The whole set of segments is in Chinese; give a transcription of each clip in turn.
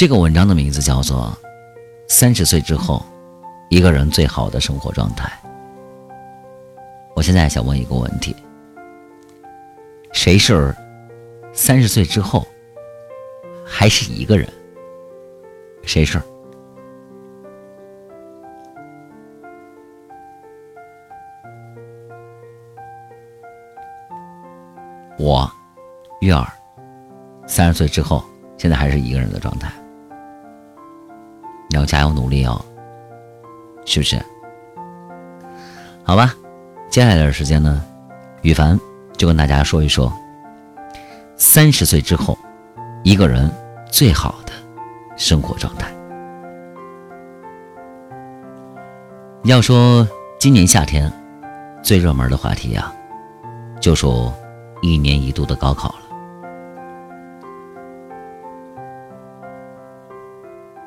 这个文章的名字叫做《三十岁之后一个人最好的生活状态》。我现在想问一个问题：谁是三十岁之后还是一个人？谁是？我，月儿，三十岁之后，现在还是一个人的状态。你要加油努力哦，是不是？好吧，接下来的时间呢，羽凡就跟大家说一说，三十岁之后，一个人最好的生活状态。要说今年夏天最热门的话题呀，就说一年一度的高考了。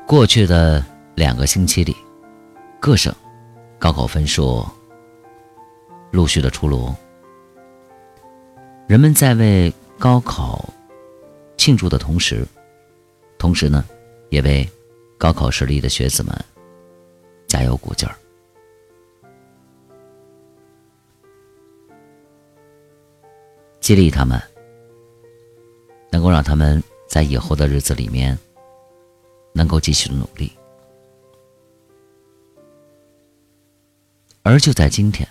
过去的两个星期里，各省高考分数陆续的出炉，人们在为高考庆祝的同时，同时呢，也为高考失利的学子们加油鼓劲儿，激励他们，能够让他们在以后的日子里面。能够继续努力，而就在今天，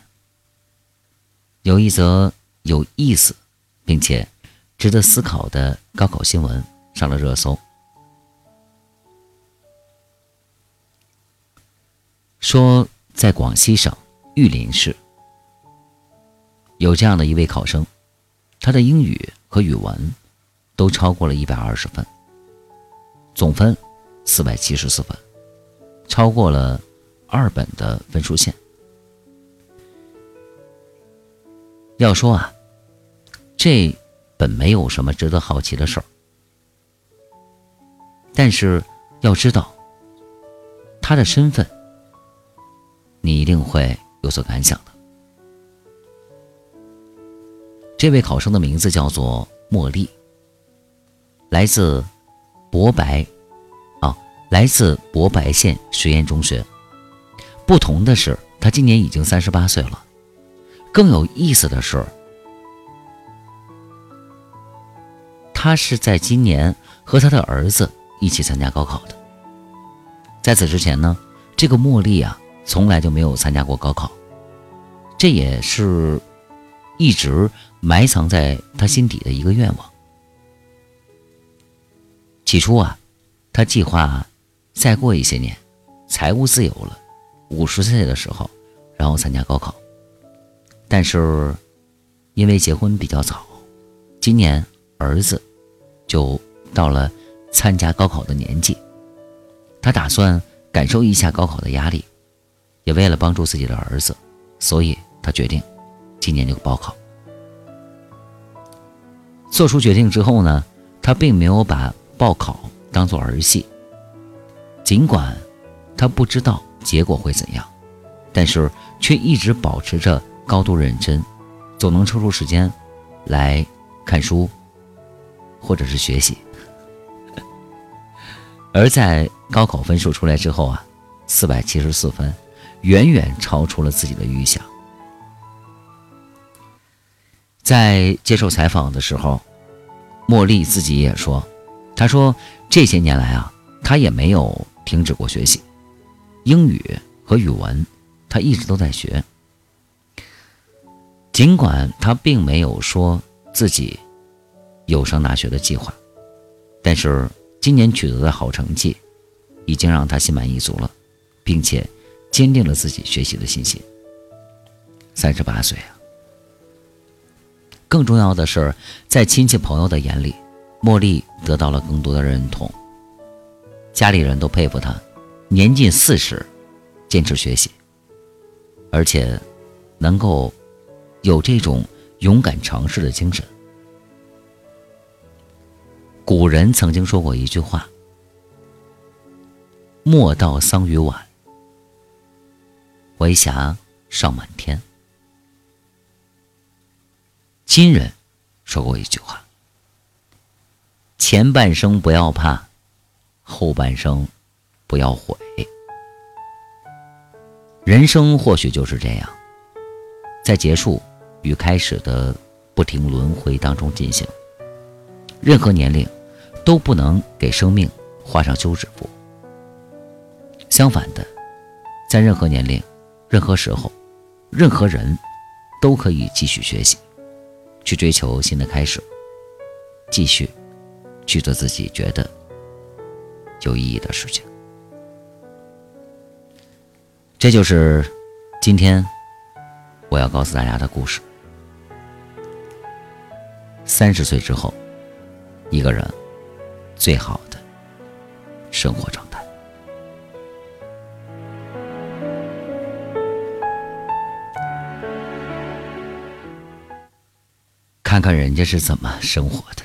有一则有意思并且值得思考的高考新闻上了热搜，说在广西省玉林市有这样的一位考生，他的英语和语文都超过了一百二十分，总分。四百七十四分，超过了二本的分数线。要说啊，这本没有什么值得好奇的事儿，但是要知道他的身份，你一定会有所感想的。这位考生的名字叫做茉莉，来自博白。来自博白县实验中学。不同的是，他今年已经三十八岁了。更有意思的是，他是在今年和他的儿子一起参加高考的。在此之前呢，这个茉莉啊，从来就没有参加过高考，这也是一直埋藏在他心底的一个愿望。起初啊，他计划。再过一些年，财务自由了，五十岁的时候，然后参加高考。但是，因为结婚比较早，今年儿子就到了参加高考的年纪，他打算感受一下高考的压力，也为了帮助自己的儿子，所以他决定今年就报考。做出决定之后呢，他并没有把报考当做儿戏。尽管他不知道结果会怎样，但是却一直保持着高度认真，总能抽出时间来看书或者是学习。而在高考分数出来之后啊，四百七十四分，远远超出了自己的预想。在接受采访的时候，茉莉自己也说：“她说这些年来啊，她也没有。”停止过学习，英语和语文，他一直都在学。尽管他并没有说自己有上大学的计划，但是今年取得的好成绩，已经让他心满意足了，并且坚定了自己学习的信心。三十八岁啊！更重要的是，在亲戚朋友的眼里，茉莉得到了更多的认同。家里人都佩服他，年近四十，坚持学习，而且能够有这种勇敢尝试的精神。古人曾经说过一句话：“莫道桑榆晚，为霞尚满天。”今人说过一句话：“前半生不要怕。”后半生不要悔。人生或许就是这样，在结束与开始的不停轮回当中进行。任何年龄都不能给生命画上休止符。相反的，在任何年龄、任何时候、任何人，都可以继续学习，去追求新的开始，继续去做自己觉得有意义的事情。这就是今天我要告诉大家的故事。三十岁之后，一个人最好的生活状态。看看人家是怎么生活的。